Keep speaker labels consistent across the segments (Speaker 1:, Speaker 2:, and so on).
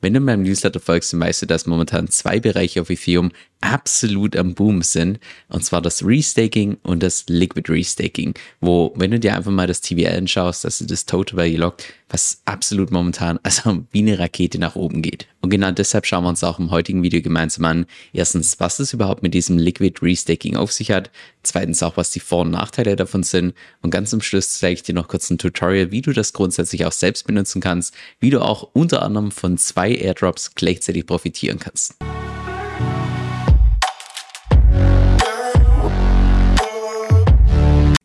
Speaker 1: Wenn du meinem Newsletter folgst, dann weißt du, dass momentan zwei Bereiche auf Ethereum absolut am Boom sind. Und zwar das Restaking und das Liquid Restaking. Wo, wenn du dir einfach mal das TVL anschaust, also das Total Value Locked, was absolut momentan, also wie eine Rakete nach oben geht. Und genau deshalb schauen wir uns auch im heutigen Video gemeinsam an. Erstens, was es überhaupt mit diesem Liquid Restaking auf sich hat. Zweitens auch, was die Vor- und Nachteile davon sind. Und ganz zum Schluss zeige ich dir noch kurz ein Tutorial, wie du das grundsätzlich auch selbst benutzen kannst, wie du auch unter anderem von zwei Airdrops gleichzeitig profitieren kannst.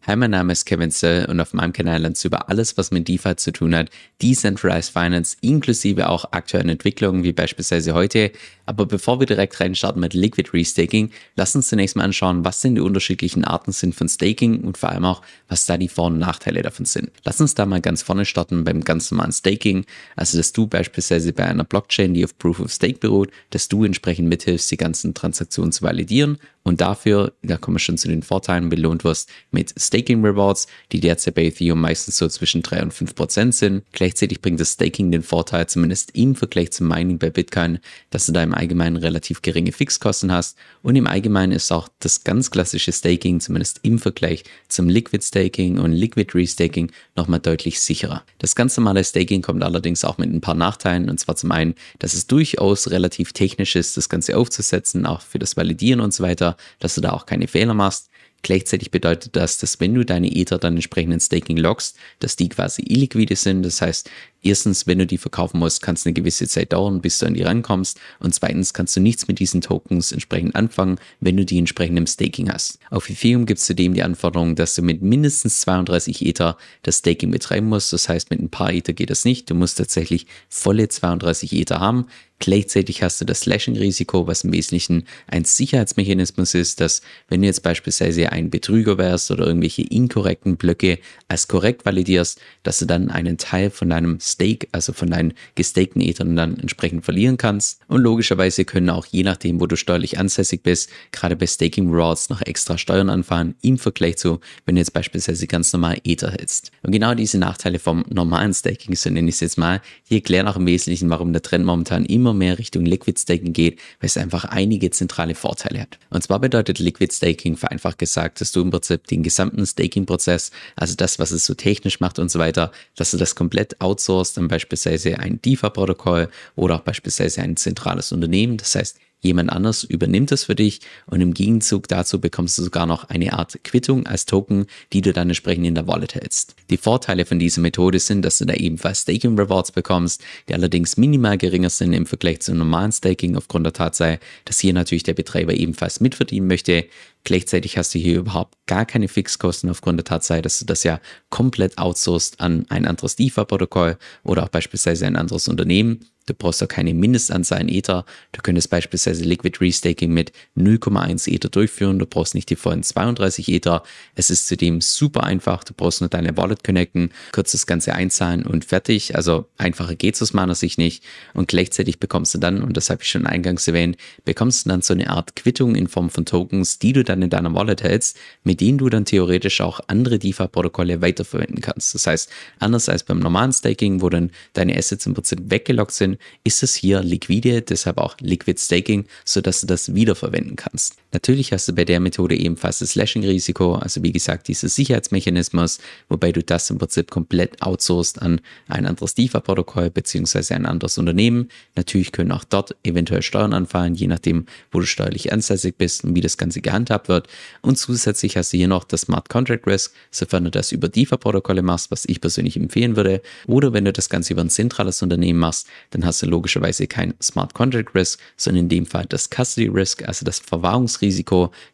Speaker 1: Hi, mein Name ist Kevin Sell und auf meinem Kanal lernst du über alles, was mit DeFi zu tun hat, Decentralized Finance, inklusive auch aktuellen Entwicklungen, wie beispielsweise heute. Aber bevor wir direkt reinstarten mit Liquid Restaking, lass uns zunächst mal anschauen, was denn die unterschiedlichen Arten sind von Staking und vor allem auch, was da die Vor- und Nachteile davon sind. Lass uns da mal ganz vorne starten beim ganz normalen Staking, also dass du beispielsweise bei einer Blockchain, die auf Proof of Stake beruht, dass du entsprechend mithilfst, die ganzen Transaktionen zu validieren und dafür, da kommen wir schon zu den Vorteilen, belohnt wirst mit Staking Rewards, die derzeit bei Ethereum meistens so zwischen 3 und 5 Prozent sind. Gleichzeitig bringt das Staking den Vorteil, zumindest im Vergleich zum Mining bei Bitcoin, dass du da im Allgemeinen relativ geringe Fixkosten hast und im Allgemeinen ist auch das ganz klassische Staking, zumindest im Vergleich zum Liquid Staking und Liquid Restaking, nochmal deutlich sicherer. Das ganz normale Staking kommt allerdings auch mit ein paar Nachteilen und zwar zum einen, dass es durchaus relativ technisch ist, das Ganze aufzusetzen, auch für das Validieren und so weiter dass du da auch keine Fehler machst. Gleichzeitig bedeutet das, dass wenn du deine Ether dann entsprechend in Staking loggst, dass die quasi illiquide sind. Das heißt, erstens, wenn du die verkaufen musst, kann es eine gewisse Zeit dauern, bis du an die rankommst. Und zweitens kannst du nichts mit diesen Tokens entsprechend anfangen, wenn du die entsprechend im Staking hast. Auf Ethereum gibt es zudem die Anforderung, dass du mit mindestens 32 Ether das Staking betreiben musst. Das heißt, mit ein paar Ether geht das nicht. Du musst tatsächlich volle 32 Ether haben. Gleichzeitig hast du das Slashing-Risiko, was im Wesentlichen ein Sicherheitsmechanismus ist, dass wenn du jetzt beispielsweise ein Betrüger wärst oder irgendwelche inkorrekten Blöcke als korrekt validierst, dass du dann einen Teil von deinem Stake, also von deinen gestakten Ethern dann entsprechend verlieren kannst. Und logischerweise können auch je nachdem, wo du steuerlich ansässig bist, gerade bei Staking Rewards noch extra Steuern anfahren im Vergleich zu, wenn du jetzt beispielsweise ganz normal Ether hältst. Und genau diese Nachteile vom normalen Staking, so nenne ich es jetzt mal, die erklären auch im Wesentlichen, warum der Trend momentan immer mehr Richtung Liquid Staking geht, weil es einfach einige zentrale Vorteile hat. Und zwar bedeutet Liquid Staking vereinfacht gesagt, dass du im Prinzip den gesamten Staking-Prozess, also das, was es so technisch macht und so weiter, dass du das komplett outsourcest, dann beispielsweise ein DeFi-Protokoll oder auch beispielsweise ein zentrales Unternehmen. Das heißt, Jemand anders übernimmt das für dich und im Gegenzug dazu bekommst du sogar noch eine Art Quittung als Token, die du dann entsprechend in der Wallet hältst. Die Vorteile von dieser Methode sind, dass du da ebenfalls Staking Rewards bekommst, die allerdings minimal geringer sind im Vergleich zum normalen Staking aufgrund der Tatsache, dass hier natürlich der Betreiber ebenfalls mitverdienen möchte. Gleichzeitig hast du hier überhaupt gar keine Fixkosten aufgrund der Tatsache, dass du das ja komplett outsourced an ein anderes DeFi-Protokoll oder auch beispielsweise ein anderes Unternehmen. Du brauchst auch keine Mindestanzahl an Ether. Du könntest beispielsweise Liquid Restaking mit 0,1 Ether durchführen. Du brauchst nicht die vollen 32 Ether. Es ist zudem super einfach. Du brauchst nur deine Wallet connecten, kurz das Ganze einzahlen und fertig. Also einfacher geht's aus meiner Sicht nicht. Und gleichzeitig bekommst du dann, und das habe ich schon eingangs erwähnt, bekommst du dann so eine Art Quittung in Form von Tokens, die du dann in deiner Wallet hältst, mit denen du dann theoretisch auch andere DeFi-Protokolle weiterverwenden kannst. Das heißt, anders als beim normalen Staking, wo dann deine Assets im Prinzip weggelockt sind, ist es hier liquide, deshalb auch Liquid Staking, sodass du das wiederverwenden kannst. Natürlich hast du bei der Methode ebenfalls das Slashing-Risiko, also wie gesagt, dieses Sicherheitsmechanismus, wobei du das im Prinzip komplett outsourced an ein anderes DeFi-Protokoll bzw. ein anderes Unternehmen. Natürlich können auch dort eventuell Steuern anfallen, je nachdem, wo du steuerlich ansässig bist und wie das Ganze gehandhabt wird. Und zusätzlich hast du hier noch das Smart Contract Risk, sofern du das über DeFi-Protokolle machst, was ich persönlich empfehlen würde. Oder wenn du das Ganze über ein zentrales Unternehmen machst, dann hast du logischerweise kein Smart Contract Risk, sondern in dem Fall das Custody Risk, also das Verwahrungsrisiko,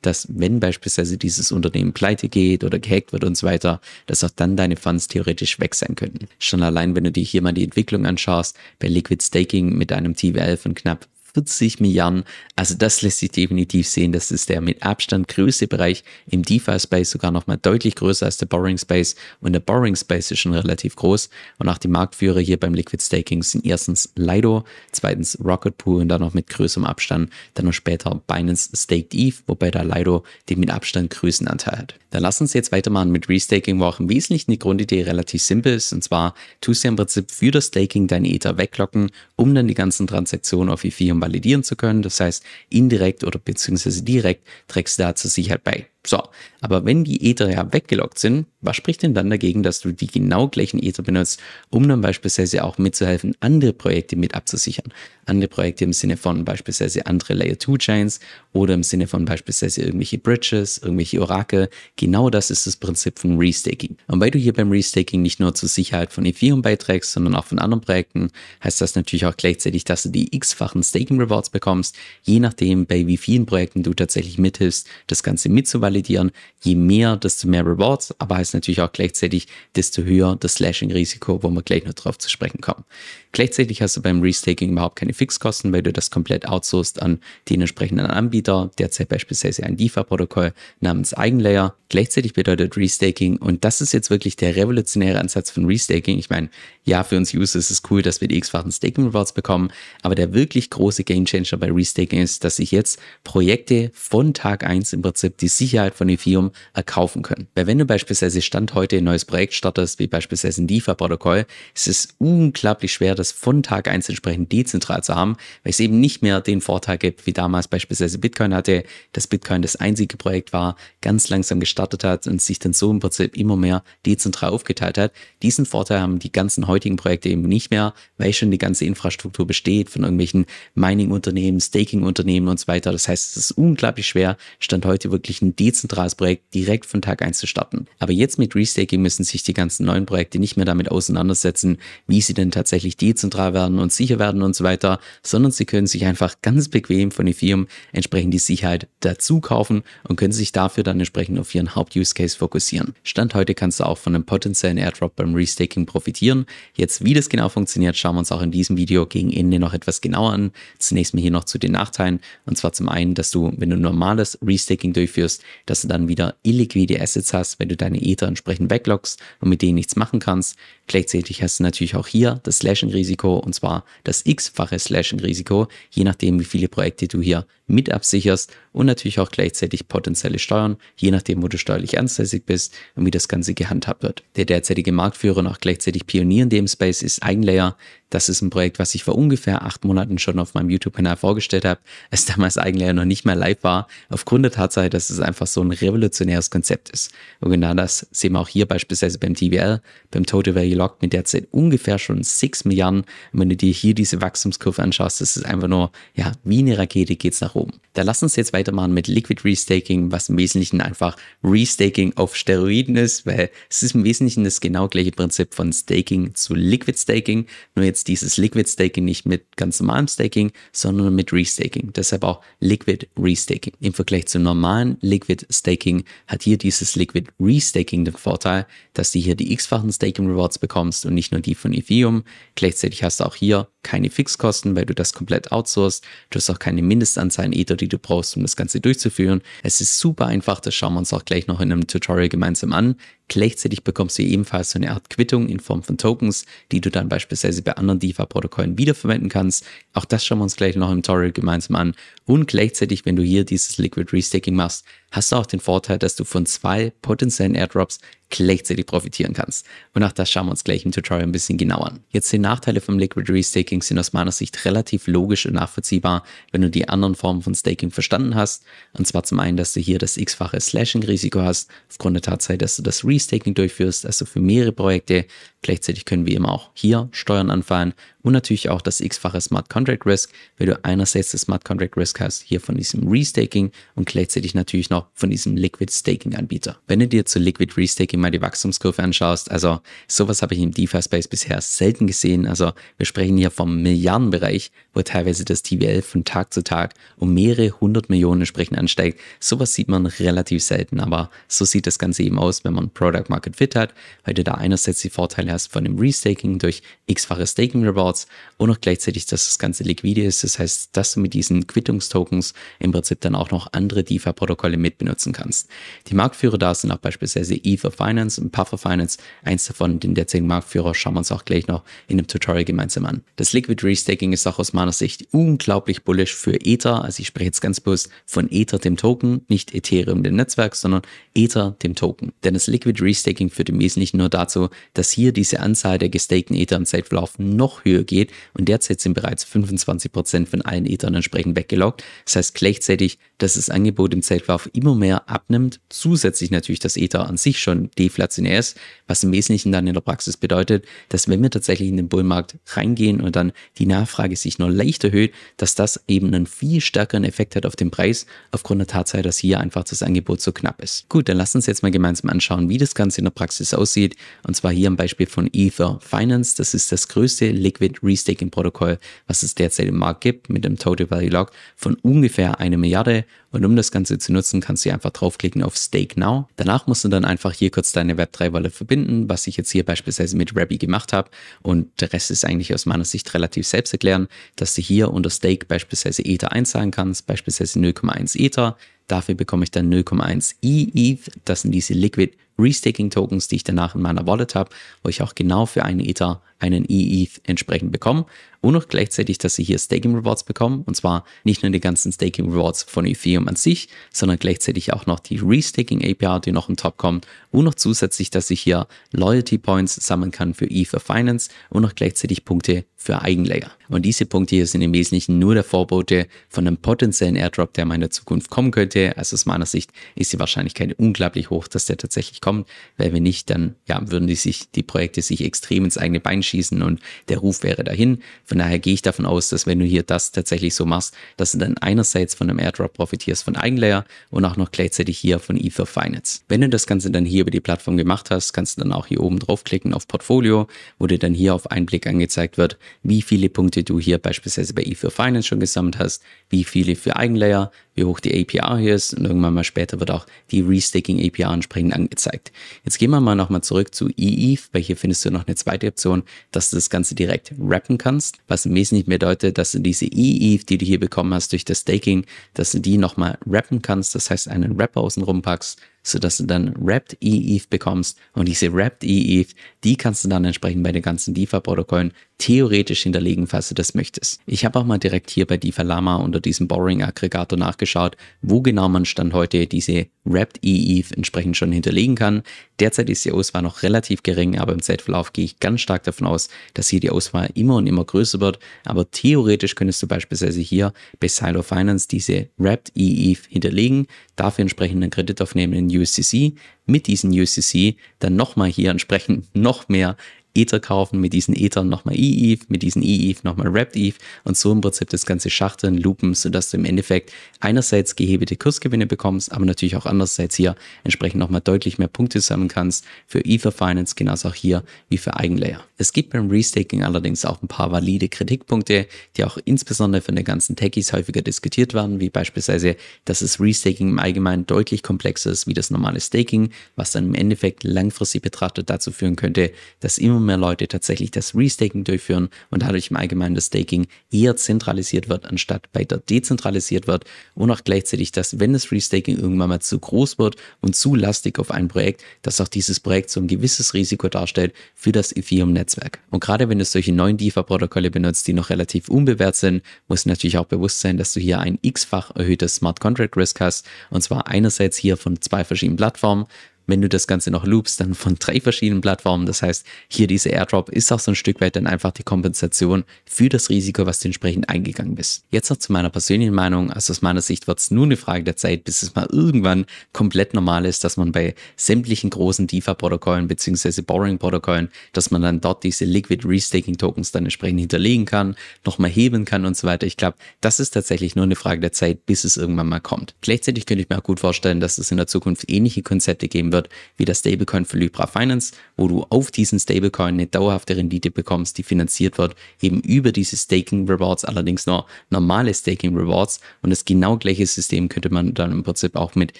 Speaker 1: dass wenn beispielsweise dieses Unternehmen pleite geht oder gehackt wird und so weiter, dass auch dann deine Funds theoretisch weg sein könnten. Schon allein, wenn du dir hier mal die Entwicklung anschaust, bei Liquid Staking mit einem TVL von knapp 40 Milliarden. Also das lässt sich definitiv sehen. Das ist der mit Abstand größte Bereich im DeFi-Space, sogar nochmal deutlich größer als der Borrowing Space. Und der Borrowing Space ist schon relativ groß. Und auch die Marktführer hier beim Liquid Staking sind erstens Lido, zweitens Rocket Pool und dann noch mit größerem Abstand. Dann noch später Binance Staked ETH, wobei da Lido den mit Abstand größten Anteil hat. Dann lass uns jetzt weitermachen mit Restaking, wo auch im Wesentlichen die Grundidee relativ simpel ist. Und zwar tust du im Prinzip für das Staking deine Ether weglocken, um dann die ganzen Transaktionen auf Ethereum validieren zu können. Das heißt, indirekt oder beziehungsweise direkt trägst du da zur Sicherheit bei. So, aber wenn die Ether ja weggelockt sind, was spricht denn dann dagegen, dass du die genau gleichen Ether benutzt, um dann beispielsweise auch mitzuhelfen, andere Projekte mit abzusichern? Andere Projekte im Sinne von beispielsweise andere Layer 2 Chains oder im Sinne von beispielsweise irgendwelche Bridges, irgendwelche Orakel. Genau das ist das Prinzip von Restaking. Und weil du hier beim Restaking nicht nur zur Sicherheit von Ethereum beiträgst, sondern auch von anderen Projekten, heißt das natürlich auch gleichzeitig, dass du die x-fachen Staking Rewards bekommst, je nachdem, bei wie vielen Projekten du tatsächlich mithilfst, das Ganze mitzuvalidieren validieren. Je mehr, desto mehr Rewards, aber heißt natürlich auch gleichzeitig, desto höher das Slashing-Risiko, wo wir gleich noch drauf zu sprechen kommen. Gleichzeitig hast du beim Restaking überhaupt keine Fixkosten, weil du das komplett outsourced an den entsprechenden Anbieter, derzeit beispielsweise ein DeFi-Protokoll namens Eigenlayer. Gleichzeitig bedeutet Restaking, und das ist jetzt wirklich der revolutionäre Ansatz von Restaking. Ich meine, ja, für uns User ist es cool, dass wir die x-fachen Staking Rewards bekommen, aber der wirklich große Gamechanger bei Restaking ist, dass sich jetzt Projekte von Tag 1 im Prinzip die Sicherheit von Ethereum erkaufen können. Weil wenn du beispielsweise Stand heute ein neues Projekt startest, wie beispielsweise ein DeFi-Protokoll, ist es unglaublich schwer, das von Tag 1 entsprechend dezentral zu haben, weil es eben nicht mehr den Vorteil gibt, wie damals beispielsweise Bitcoin hatte, dass Bitcoin das einzige Projekt war, ganz langsam gestartet hat und sich dann so im Prinzip immer mehr dezentral aufgeteilt hat. Diesen Vorteil haben die ganzen heutigen Projekte eben nicht mehr, weil schon die ganze Infrastruktur besteht von irgendwelchen Mining-Unternehmen, Staking-Unternehmen und so weiter. Das heißt, es ist unglaublich schwer, Stand heute wirklich ein dezentrales Projekt direkt von Tag 1 zu starten. Aber jetzt mit Restaking müssen sich die ganzen neuen Projekte nicht mehr damit auseinandersetzen, wie sie denn tatsächlich dezentral werden und sicher werden und so weiter, sondern sie können sich einfach ganz bequem von Ethereum entsprechend die Sicherheit dazu kaufen und können sich dafür dann entsprechend auf ihren Haupt-Use-Case fokussieren. Stand heute kannst du auch von einem potenziellen Airdrop beim Restaking profitieren. Jetzt, wie das genau funktioniert, schauen wir uns auch in diesem Video gegen Ende noch etwas genauer an. Zunächst mal hier noch zu den Nachteilen. Und zwar zum einen, dass du, wenn du normales Restaking durchführst, dass du dann wieder illiquide Assets hast, wenn du deine Ether entsprechend wegloggst und mit denen nichts machen kannst. Gleichzeitig hast du natürlich auch hier das Slashing-Risiko und zwar das x-fache Slashing-Risiko, je nachdem, wie viele Projekte du hier mit absicherst und natürlich auch gleichzeitig potenzielle Steuern, je nachdem, wo du steuerlich ansässig bist und wie das Ganze gehandhabt wird. Der derzeitige Marktführer und auch gleichzeitig Pionier in dem Space ist Eigenlayer. Das ist ein Projekt, was ich vor ungefähr acht Monaten schon auf meinem YouTube-Kanal vorgestellt habe, als damals Eigenlayer noch nicht mehr live war, aufgrund der Tatsache, dass es einfach so ein revolutionäres Konzept ist. Und genau das sehen wir auch hier beispielsweise beim TVL, beim Total Value Lock mit derzeit ungefähr schon 6 Milliarden. Und wenn du dir hier diese Wachstumskurve anschaust, das ist einfach nur, ja, wie eine Rakete geht's nach oben. Da lass uns jetzt weitermachen mit Liquid Restaking, was im Wesentlichen einfach Restaking auf Steroiden ist, weil es ist im Wesentlichen das genau gleiche Prinzip von Staking zu Liquid Staking, nur jetzt dieses Liquid Staking nicht mit ganz normalem Staking, sondern mit Restaking. Deshalb auch Liquid Restaking. Im Vergleich zu normalen Liquid Staking hat hier dieses Liquid Restaking den Vorteil, dass du hier die x-fachen Staking Rewards bekommst und nicht nur die von Ethereum. Gleichzeitig hast du auch hier keine Fixkosten, weil du das komplett outsourcest. Du hast auch keine Mindestanzahl an Ether, die du brauchst, um das Ganze durchzuführen. Es ist super einfach, das schauen wir uns auch gleich noch in einem Tutorial gemeinsam an. Gleichzeitig bekommst du ebenfalls so eine Art Quittung in Form von Tokens, die du dann beispielsweise bei anderen DeFi-Protokollen wiederverwenden kannst. Auch das schauen wir uns gleich noch im Tutorial gemeinsam an. Und gleichzeitig, wenn du hier dieses Liquid Restaking machst, hast du auch den Vorteil, dass du von zwei potenziellen Airdrops gleichzeitig profitieren kannst. Und auch das schauen wir uns gleich im Tutorial ein bisschen genauer an. Jetzt die Nachteile vom Liquid Restaking sind aus meiner Sicht relativ logisch und nachvollziehbar, wenn du die anderen Formen von Staking verstanden hast. Und zwar zum einen, dass du hier das x-fache Slashing-Risiko hast, aufgrund der Tatsache, dass du das Restaking durchführst, also für mehrere Projekte. Gleichzeitig können wir immer auch hier Steuern anfallen und natürlich auch das x-fache Smart Contract Risk, weil du einerseits das Smart Contract Risk hast, hier von diesem Restaking und gleichzeitig natürlich noch von diesem Liquid Staking Anbieter. Wenn du dir zu Liquid Restaking mal die Wachstumskurve anschaust, also sowas habe ich im DeFi-Space bisher selten gesehen. Also wir sprechen hier vom Milliardenbereich, wo teilweise das TVL von Tag zu Tag um mehrere hundert Millionen entsprechend ansteigt. Sowas sieht man relativ selten, aber so sieht das Ganze eben aus, wenn man Product Market Fit hat, weil du da einerseits die Vorteile hast von dem Restaking durch x-fache Staking Rewards Rewards und auch gleichzeitig, dass das Ganze liquide ist. Das heißt, dass du mit diesen Quittungstokens im Prinzip dann auch noch andere DeFi-Protokolle mitbenutzen kannst. Die Marktführer da sind auch beispielsweise Ether Finance und Puffer Finance. Eins davon, den derzeitigen Marktführer, schauen wir uns auch gleich noch in einem Tutorial gemeinsam an. Das Liquid Restaking ist auch aus meiner Sicht unglaublich bullish für Ether. Also ich spreche jetzt ganz bewusst von Ether, dem Token, nicht Ethereum, dem Netzwerk, sondern Ether, dem Token. Denn das Liquid Restaking führt im Wesentlichen nur dazu, dass hier diese Anzahl der gestakten Ether im Zeitverlauf noch höher geht und derzeit sind bereits 25% von allen Ethern entsprechend weggeloggt. Das heißt gleichzeitig, dass das Angebot im Zeitverlauf immer mehr abnimmt, zusätzlich natürlich, dass Ether an sich schon deflationär ist, was im Wesentlichen dann in der Praxis bedeutet, dass wenn wir tatsächlich in den Bullmarkt reingehen und dann die Nachfrage sich nur leicht erhöht, dass das eben einen viel stärkeren Effekt hat auf den Preis, aufgrund der Tatsache, dass hier einfach das Angebot so knapp ist. Gut, dann lass uns jetzt mal gemeinsam anschauen, wie das Ganze in der Praxis aussieht. Und zwar hier am Beispiel von Ether Finance. Das ist das größte Liquid Restaking Protokoll, was es derzeit im Markt gibt, mit einem Total Value Log von ungefähr eine Milliarde. Und um das Ganze zu nutzen, kannst du einfach draufklicken auf Stake Now. Danach musst du dann einfach hier kurz deine Web3-Wallet verbinden, was ich jetzt hier beispielsweise mit Rabby gemacht habe. Und der Rest ist eigentlich aus meiner Sicht relativ selbst erklären, dass du hier unter Stake beispielsweise Ether einzahlen kannst, beispielsweise 0,1 Ether. Dafür bekomme ich dann 0,1 EETH. Das sind diese Liquid Restaking Tokens, die ich danach in meiner Wallet habe, wo ich auch genau für einen Ether einen EETH entsprechend bekomme und auch gleichzeitig, dass sie hier Staking Rewards bekommen und zwar nicht nur die ganzen Staking Rewards von Ethereum an sich, sondern gleichzeitig auch noch die Restaking APR, die noch on top kommt und noch zusätzlich, dass ich hier Loyalty Points sammeln kann für Ether Finance und noch gleichzeitig Punkte für Eigenlayer. Und diese Punkte hier sind im Wesentlichen nur der Vorbote von einem potenziellen Airdrop, der mal in der Zukunft kommen könnte. Also aus meiner Sicht ist die Wahrscheinlichkeit unglaublich hoch, dass der tatsächlich kommt, weil wenn nicht, dann ja, würden die sich, die Projekte sich extrem ins eigene Bein schießen und der Ruf wäre dahin. Von daher gehe ich davon aus, dass wenn du hier das tatsächlich so machst, dass du dann einerseits von einem Airdrop profitierst von Eigenlayer und auch noch gleichzeitig hier von Ether Finance. Wenn du das Ganze dann hier über die Plattform gemacht hast, kannst du dann auch hier oben draufklicken auf Portfolio, wo dir dann hier auf einen Blick angezeigt wird, wie viele Punkte du hier beispielsweise bei Ether Finance schon gesammelt hast, wie viele für Eigenlayer, wie hoch die APR hier ist und irgendwann mal später wird auch die Restaking APR entsprechend angezeigt. Jetzt gehen wir mal nochmal zurück zu EETH, weil hier findest du noch eine zweite Option, dass du das Ganze direkt wrappen kannst, was im Wesentlichen bedeutet, dass du diese EETH, die du hier bekommen hast durch das Staking, dass du die nochmal wrappen kannst, das heißt einen Wrapper außenrum packst sodass du dann Wrapped EETH bekommst. Und diese Wrapped EETH, die kannst du dann entsprechend bei den ganzen DeFi-Protokollen theoretisch hinterlegen, falls du das möchtest. Ich habe auch mal direkt hier bei DeFi Lama unter diesem Borrowing-Aggregator nachgeschaut, wo genau man Stand heute diese Wrapped EETH entsprechend schon hinterlegen kann. Derzeit ist die Auswahl noch relativ gering, aber im Zeitverlauf gehe ich ganz stark davon aus, dass hier die Auswahl immer und immer größer wird. Aber theoretisch könntest du beispielsweise hier bei Silo Finance diese Wrapped EETH hinterlegen, dafür entsprechend einen Kredit aufnehmen in USCC, mit diesen USCC dann nochmal hier entsprechend noch mehr Ether kaufen, mit diesen Ethern nochmal EETH, mit diesen EETH nochmal Wrapped ETH und so im Prinzip das ganze Schachteln, Loopen, sodass du im Endeffekt einerseits gehebelte Kursgewinne bekommst, aber natürlich auch andererseits hier entsprechend nochmal deutlich mehr Punkte sammeln kannst für Ether Finance, genauso auch hier wie für Eigenlayer. Es gibt beim Restaking allerdings auch ein paar valide Kritikpunkte, die auch insbesondere von den ganzen Techies häufiger diskutiert werden, wie beispielsweise, dass das Restaking im Allgemeinen deutlich komplexer ist wie das normale Staking, was dann im Endeffekt langfristig betrachtet dazu führen könnte, dass immer mehr Leute tatsächlich das Restaking durchführen und dadurch im Allgemeinen das Staking eher zentralisiert wird, anstatt weiter dezentralisiert wird. Und auch gleichzeitig, dass wenn das Restaking irgendwann mal zu groß wird und zu lastig auf ein Projekt, dass auch dieses Projekt so ein gewisses Risiko darstellt für das Ethereum-Netzwerk. Und gerade wenn du solche neuen DeFi-Protokolle benutzt, die noch relativ unbewährt sind, muss natürlich auch bewusst sein, dass du hier ein x-fach erhöhtes Smart Contract Risk hast. Und zwar einerseits hier von zwei verschiedenen Plattformen, wenn du das Ganze noch loopst, dann von drei verschiedenen Plattformen. Das heißt, hier diese Airdrop ist auch so ein Stück weit dann einfach die Kompensation für das Risiko, was du entsprechend eingegangen bist. Jetzt noch zu meiner persönlichen Meinung. Also aus meiner Sicht wird es nur eine Frage der Zeit, bis es mal irgendwann komplett normal ist, dass man bei sämtlichen großen DeFi-Protokollen bzw. Borrowing-Protokollen, dass man dann dort diese Liquid Restaking Tokens dann entsprechend hinterlegen kann, nochmal heben kann und so weiter. Ich glaube, das ist tatsächlich nur eine Frage der Zeit, bis es irgendwann mal kommt. Gleichzeitig könnte ich mir auch gut vorstellen, dass es in der Zukunft ähnliche Konzepte geben wird, wird, wie der Stablecoin für Libra Finance, wo du auf diesen Stablecoin eine dauerhafte Rendite bekommst, die finanziert wird, eben über diese Staking Rewards, allerdings nur normale Staking Rewards. Und das genau gleiche System könnte man dann im Prinzip auch mit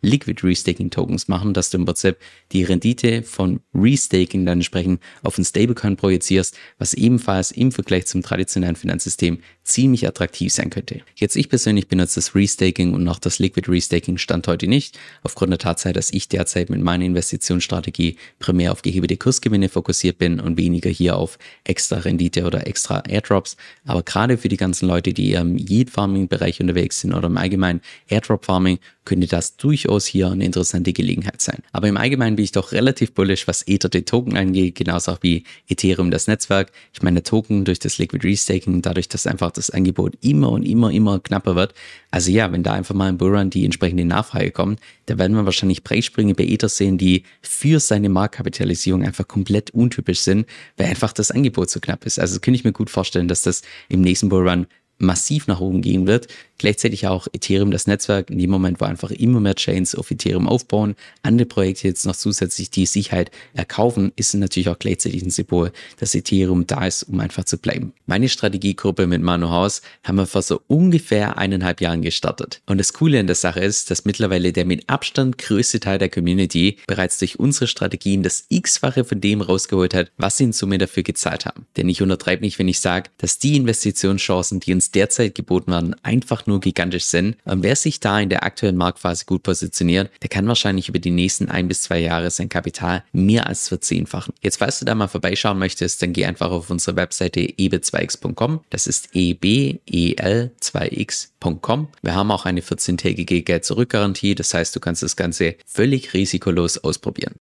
Speaker 1: Liquid Restaking Tokens machen, dass du im Prinzip die Rendite von Restaking dann entsprechend auf ein Stablecoin projizierst, was ebenfalls im Vergleich zum traditionellen Finanzsystem ziemlich attraktiv sein könnte. Jetzt ich persönlich benutze das Restaking und auch das Liquid Restaking stand heute nicht, aufgrund der Tatsache, dass ich derzeit mit meiner Investitionsstrategie primär auf gehebete Kursgewinne fokussiert bin und weniger hier auf extra Rendite oder extra Airdrops. Aber gerade für die ganzen Leute, die im Yield Farming Bereich unterwegs sind oder im allgemeinen Airdrop Farming, könnte das durchaus hier eine interessante Gelegenheit sein. Aber im Allgemeinen bin ich doch relativ bullish, was Ether den Token angeht, genauso auch wie Ethereum das Netzwerk. Ich meine, Token durch das Liquid Restaking, dadurch, dass einfach das Angebot immer und immer, immer knapper wird. Also ja, wenn da einfach mal im Bullrun die entsprechende Nachfrage kommt, da werden wir wahrscheinlich Preissprünge bei Ether sehen, die für seine Marktkapitalisierung einfach komplett untypisch sind, weil einfach das Angebot so knapp ist. Also könnte ich mir gut vorstellen, dass das im nächsten Bullrun massiv nach oben gehen wird. Gleichzeitig auch Ethereum, das Netzwerk, in dem Moment, wo einfach immer mehr Chains auf Ethereum aufbauen, andere Projekte jetzt noch zusätzlich die Sicherheit erkaufen, ist natürlich auch gleichzeitig ein Symbol, dass Ethereum da ist, um einfach zu bleiben. Meine Strategiegruppe mit Manu House haben wir vor so ungefähr eineinhalb Jahren gestartet. Und das Coole an der Sache ist, dass mittlerweile der mit Abstand größte Teil der Community bereits durch unsere Strategien das x-fache von dem rausgeholt hat, was sie in Summe dafür gezahlt haben. Denn ich untertreibe nicht, wenn ich sage, dass die Investitionschancen, die uns derzeit geboten werden, einfach nur gigantisch sind. Und wer sich da in der aktuellen Marktphase gut positioniert, der kann wahrscheinlich über die nächsten ein bis zwei Jahre sein Kapital mehr als verzehnfachen. Jetzt, falls du da mal vorbeischauen möchtest, dann geh einfach auf unsere Webseite eb2x.com. Das ist ebel2x.com. Wir haben auch eine 14-tägige Geld-Zurück-Garantie. Das heißt, du kannst das Ganze völlig risikolos ausprobieren.